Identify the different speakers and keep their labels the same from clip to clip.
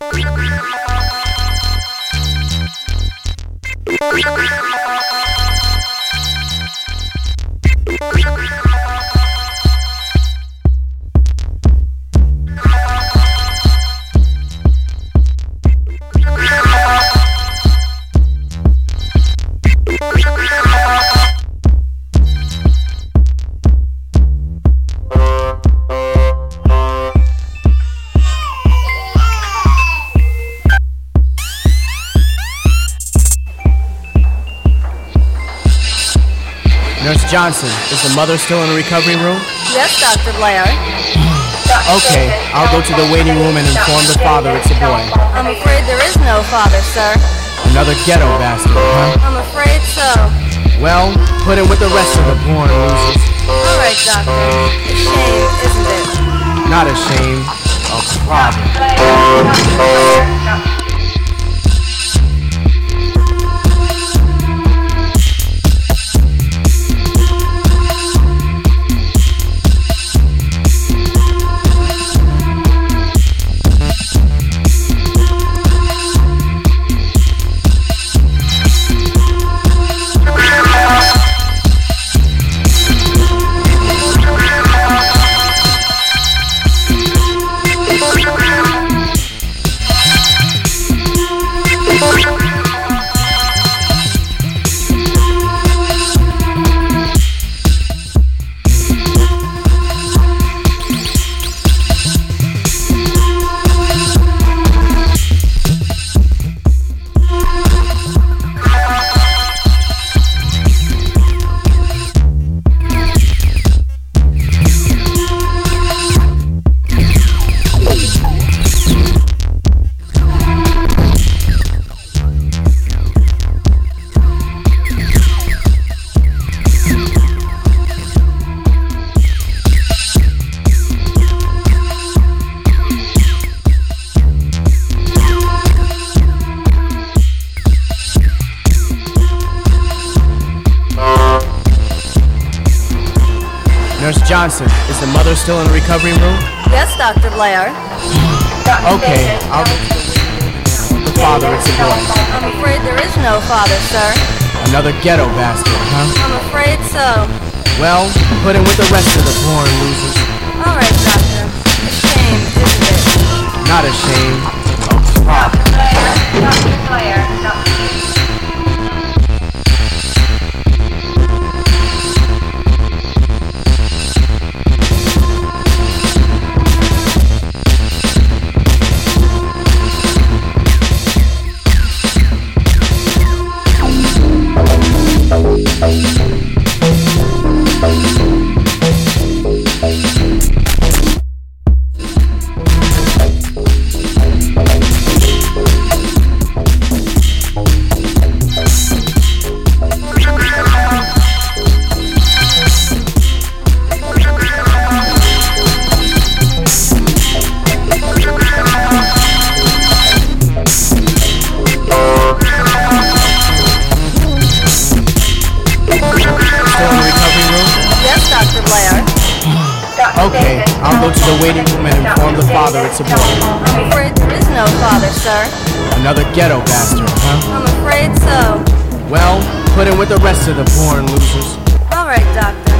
Speaker 1: Nurse Johnson, is the mother still in the recovery room?
Speaker 2: Yes, Dr. Blair.
Speaker 1: Okay, I'll go to the waiting room and inform the father it's a boy.
Speaker 2: I'm afraid there is no father, sir.
Speaker 1: Another ghetto bastard, huh?
Speaker 2: I'm afraid so.
Speaker 1: Well, put him with the rest of the porn losers.
Speaker 2: All right, Doctor. A shame, isn't it?
Speaker 1: Not a shame, a problem. Johnson, is the mother still in the recovery room?
Speaker 2: Yes, Dr. Blair.
Speaker 1: Okay, I'll the waiting room and inform the father it's a boy.
Speaker 2: I'm afraid there is no father, sir.
Speaker 1: Another ghetto bastard, huh?
Speaker 2: I'm afraid so.
Speaker 1: Well, put him with the rest of the porn losers.
Speaker 2: All right, Doctor. A shame, isn't it?
Speaker 1: Not a shame, a problem. Still waiting room and inform the father it's a boy.
Speaker 2: I'm afraid there is no father, sir.
Speaker 1: Another ghetto bastard, huh?
Speaker 2: I'm afraid so.
Speaker 1: Well, put him with the rest of the porn losers.
Speaker 2: All right, Doctor.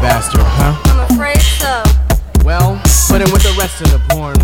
Speaker 1: Bastard, huh?
Speaker 2: I'm afraid so.
Speaker 1: Well, put him with the rest of the porn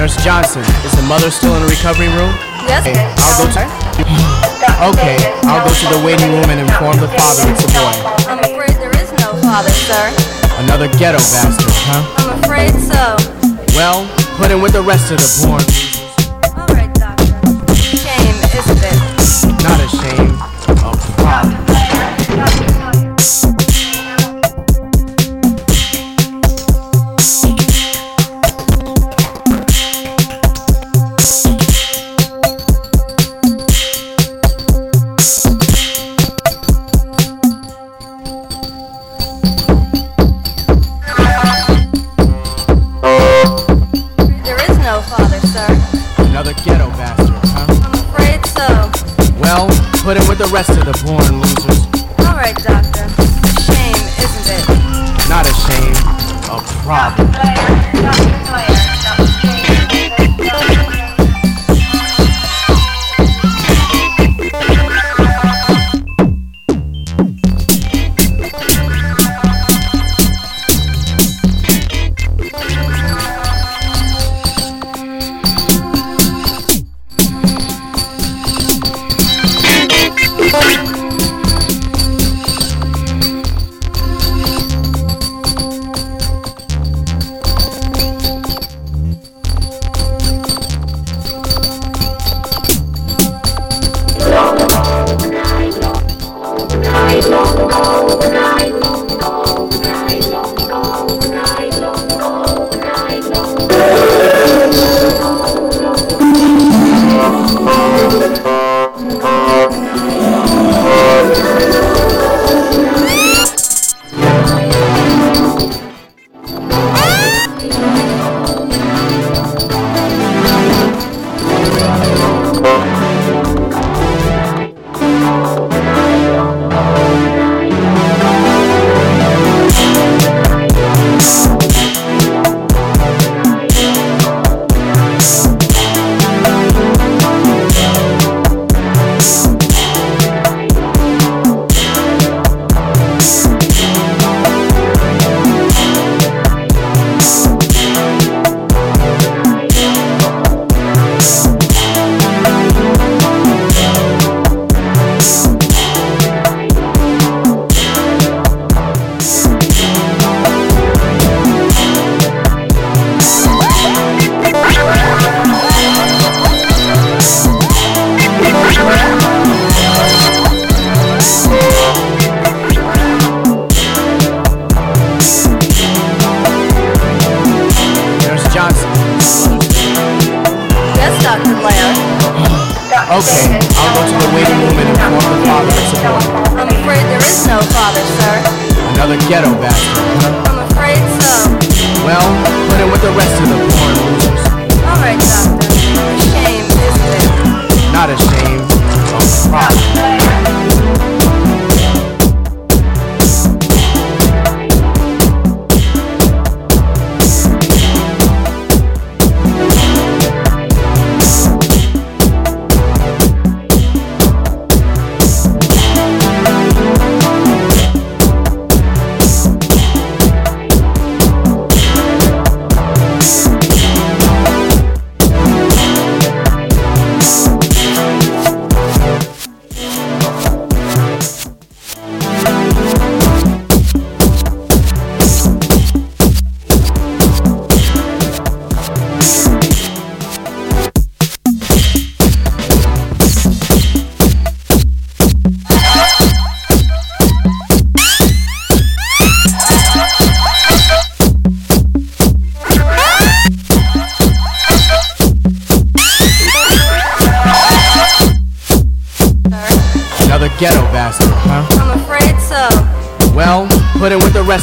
Speaker 1: Nurse Johnson, is the mother still in the recovery room?
Speaker 2: Yes,
Speaker 1: Okay, I'll go to. Okay, I'll go to the waiting room and inform the father it's a boy.
Speaker 2: I'm afraid there is no father, sir.
Speaker 1: Another ghetto bastard, huh?
Speaker 2: I'm afraid so.
Speaker 1: Well, put him with the rest of the born the rest of the born losers.
Speaker 2: All right, doctor. Shame, isn't it?
Speaker 1: Not a shame, a problem.
Speaker 2: Dr. Blair.
Speaker 1: Okay, I'll go to the waiting room and inform the father a boy.
Speaker 2: I'm afraid there is no father, sir.
Speaker 1: Another ghetto bastard.
Speaker 2: I'm afraid so.
Speaker 1: Well, put him with the rest of the born losers.
Speaker 2: All right, doctor. Shame, isn't it?
Speaker 1: Not a shame, a problem.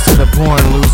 Speaker 1: With the born losers.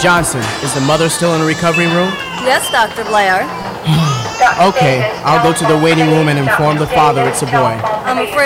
Speaker 1: Johnson, is the mother still in the recovery room?
Speaker 2: Yes, Dr. Blair.
Speaker 1: Okay, I'll go to the waiting room and inform the father it's a boy.
Speaker 2: I'm afraid